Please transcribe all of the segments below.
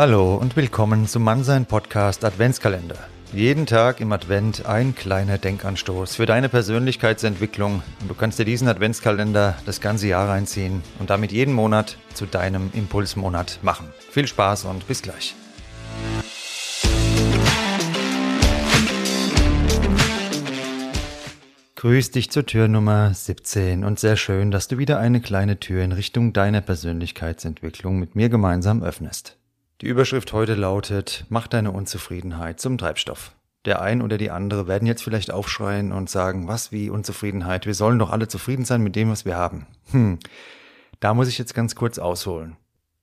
Hallo und willkommen zum Mannsein Podcast Adventskalender. Jeden Tag im Advent ein kleiner Denkanstoß für deine Persönlichkeitsentwicklung und du kannst dir diesen Adventskalender das ganze Jahr reinziehen und damit jeden Monat zu deinem Impulsmonat machen. Viel Spaß und bis gleich. Grüß dich zur Tür Nummer 17 und sehr schön, dass du wieder eine kleine Tür in Richtung deiner Persönlichkeitsentwicklung mit mir gemeinsam öffnest. Die Überschrift heute lautet, mach deine Unzufriedenheit zum Treibstoff. Der ein oder die andere werden jetzt vielleicht aufschreien und sagen, was wie Unzufriedenheit, wir sollen doch alle zufrieden sein mit dem, was wir haben. Hm, da muss ich jetzt ganz kurz ausholen.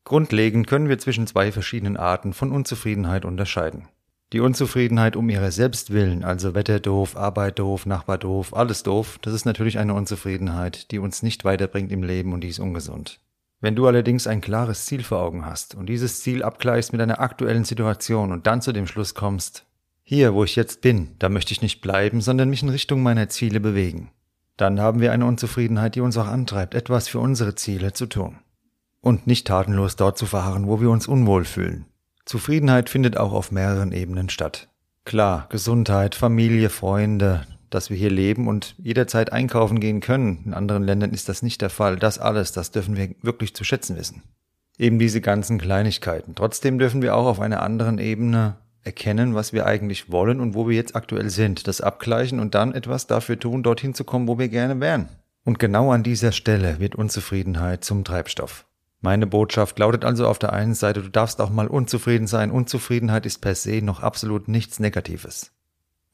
Grundlegend können wir zwischen zwei verschiedenen Arten von Unzufriedenheit unterscheiden. Die Unzufriedenheit um ihrer selbst willen, also Wetter doof, Arbeit doof, Nachbar doof, alles doof, das ist natürlich eine Unzufriedenheit, die uns nicht weiterbringt im Leben und die ist ungesund. Wenn du allerdings ein klares Ziel vor Augen hast und dieses Ziel abgleichst mit deiner aktuellen Situation und dann zu dem Schluss kommst, hier, wo ich jetzt bin, da möchte ich nicht bleiben, sondern mich in Richtung meiner Ziele bewegen, dann haben wir eine Unzufriedenheit, die uns auch antreibt, etwas für unsere Ziele zu tun. Und nicht tatenlos dort zu verharren, wo wir uns unwohl fühlen. Zufriedenheit findet auch auf mehreren Ebenen statt. Klar, Gesundheit, Familie, Freunde, dass wir hier leben und jederzeit einkaufen gehen können. In anderen Ländern ist das nicht der Fall. Das alles, das dürfen wir wirklich zu schätzen wissen. Eben diese ganzen Kleinigkeiten. Trotzdem dürfen wir auch auf einer anderen Ebene erkennen, was wir eigentlich wollen und wo wir jetzt aktuell sind, das abgleichen und dann etwas dafür tun, dorthin zu kommen, wo wir gerne wären. Und genau an dieser Stelle wird Unzufriedenheit zum Treibstoff. Meine Botschaft lautet also auf der einen Seite, du darfst auch mal unzufrieden sein. Unzufriedenheit ist per se noch absolut nichts Negatives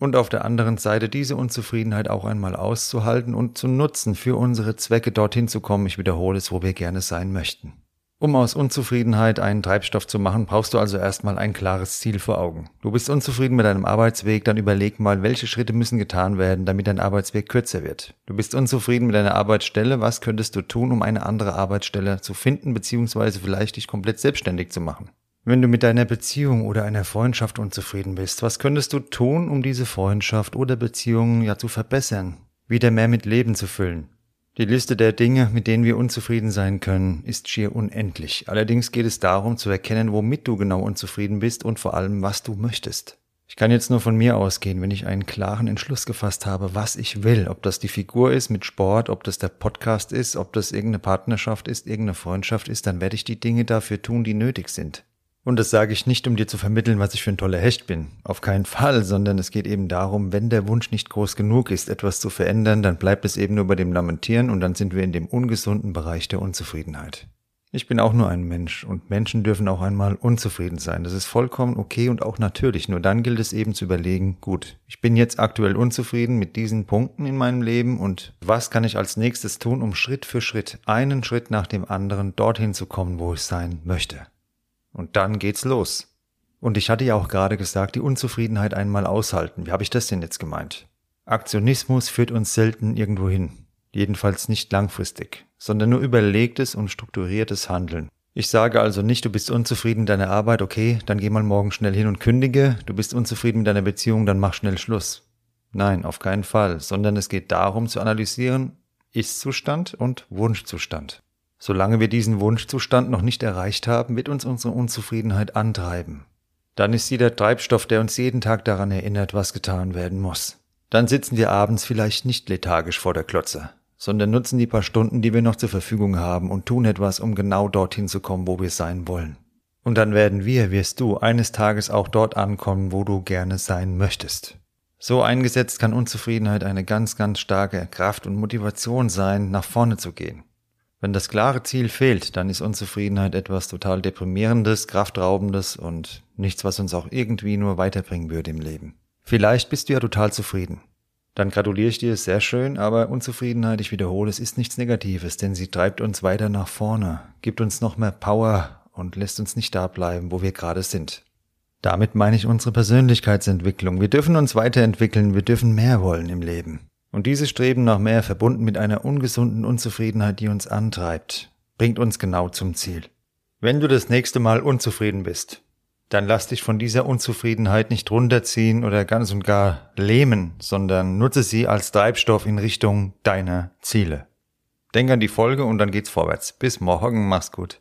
und auf der anderen Seite diese Unzufriedenheit auch einmal auszuhalten und zu nutzen, für unsere Zwecke dorthin zu kommen, ich wiederhole es, wo wir gerne sein möchten. Um aus Unzufriedenheit einen Treibstoff zu machen, brauchst du also erstmal ein klares Ziel vor Augen. Du bist unzufrieden mit deinem Arbeitsweg, dann überleg mal, welche Schritte müssen getan werden, damit dein Arbeitsweg kürzer wird. Du bist unzufrieden mit deiner Arbeitsstelle, was könntest du tun, um eine andere Arbeitsstelle zu finden, beziehungsweise vielleicht dich komplett selbstständig zu machen? Wenn du mit deiner Beziehung oder einer Freundschaft unzufrieden bist, was könntest du tun, um diese Freundschaft oder Beziehung ja zu verbessern, wieder mehr mit Leben zu füllen? Die Liste der Dinge, mit denen wir unzufrieden sein können, ist schier unendlich. Allerdings geht es darum zu erkennen, womit du genau unzufrieden bist und vor allem, was du möchtest. Ich kann jetzt nur von mir ausgehen, wenn ich einen klaren Entschluss gefasst habe, was ich will, ob das die Figur ist mit Sport, ob das der Podcast ist, ob das irgendeine Partnerschaft ist, irgendeine Freundschaft ist, dann werde ich die Dinge dafür tun, die nötig sind. Und das sage ich nicht, um dir zu vermitteln, was ich für ein toller Hecht bin. Auf keinen Fall, sondern es geht eben darum, wenn der Wunsch nicht groß genug ist, etwas zu verändern, dann bleibt es eben nur bei dem Lamentieren und dann sind wir in dem ungesunden Bereich der Unzufriedenheit. Ich bin auch nur ein Mensch und Menschen dürfen auch einmal unzufrieden sein. Das ist vollkommen okay und auch natürlich. Nur dann gilt es eben zu überlegen, gut, ich bin jetzt aktuell unzufrieden mit diesen Punkten in meinem Leben und was kann ich als nächstes tun, um Schritt für Schritt, einen Schritt nach dem anderen dorthin zu kommen, wo ich sein möchte. Und dann geht's los. Und ich hatte ja auch gerade gesagt, die Unzufriedenheit einmal aushalten. Wie habe ich das denn jetzt gemeint? Aktionismus führt uns selten irgendwo hin. Jedenfalls nicht langfristig, sondern nur überlegtes und strukturiertes Handeln. Ich sage also nicht, du bist unzufrieden mit deiner Arbeit, okay, dann geh mal morgen schnell hin und kündige, du bist unzufrieden mit deiner Beziehung, dann mach schnell Schluss. Nein, auf keinen Fall, sondern es geht darum zu analysieren Ist-Zustand und Wunschzustand. Solange wir diesen Wunschzustand noch nicht erreicht haben, wird uns unsere Unzufriedenheit antreiben. Dann ist sie der Treibstoff, der uns jeden Tag daran erinnert, was getan werden muss. Dann sitzen wir abends vielleicht nicht lethargisch vor der Klotze, sondern nutzen die paar Stunden, die wir noch zur Verfügung haben und tun etwas, um genau dorthin zu kommen, wo wir sein wollen. Und dann werden wir, wirst du, eines Tages auch dort ankommen, wo du gerne sein möchtest. So eingesetzt kann Unzufriedenheit eine ganz, ganz starke Kraft und Motivation sein, nach vorne zu gehen. Wenn das klare Ziel fehlt, dann ist Unzufriedenheit etwas total deprimierendes, kraftraubendes und nichts, was uns auch irgendwie nur weiterbringen würde im Leben. Vielleicht bist du ja total zufrieden. Dann gratuliere ich dir, sehr schön, aber Unzufriedenheit, ich wiederhole, es ist nichts Negatives, denn sie treibt uns weiter nach vorne, gibt uns noch mehr Power und lässt uns nicht da bleiben, wo wir gerade sind. Damit meine ich unsere Persönlichkeitsentwicklung. Wir dürfen uns weiterentwickeln, wir dürfen mehr wollen im Leben. Und dieses Streben nach mehr, verbunden mit einer ungesunden Unzufriedenheit, die uns antreibt, bringt uns genau zum Ziel. Wenn du das nächste Mal unzufrieden bist, dann lass dich von dieser Unzufriedenheit nicht runterziehen oder ganz und gar lähmen, sondern nutze sie als Treibstoff in Richtung deiner Ziele. Denk an die Folge und dann geht's vorwärts. Bis morgen, mach's gut.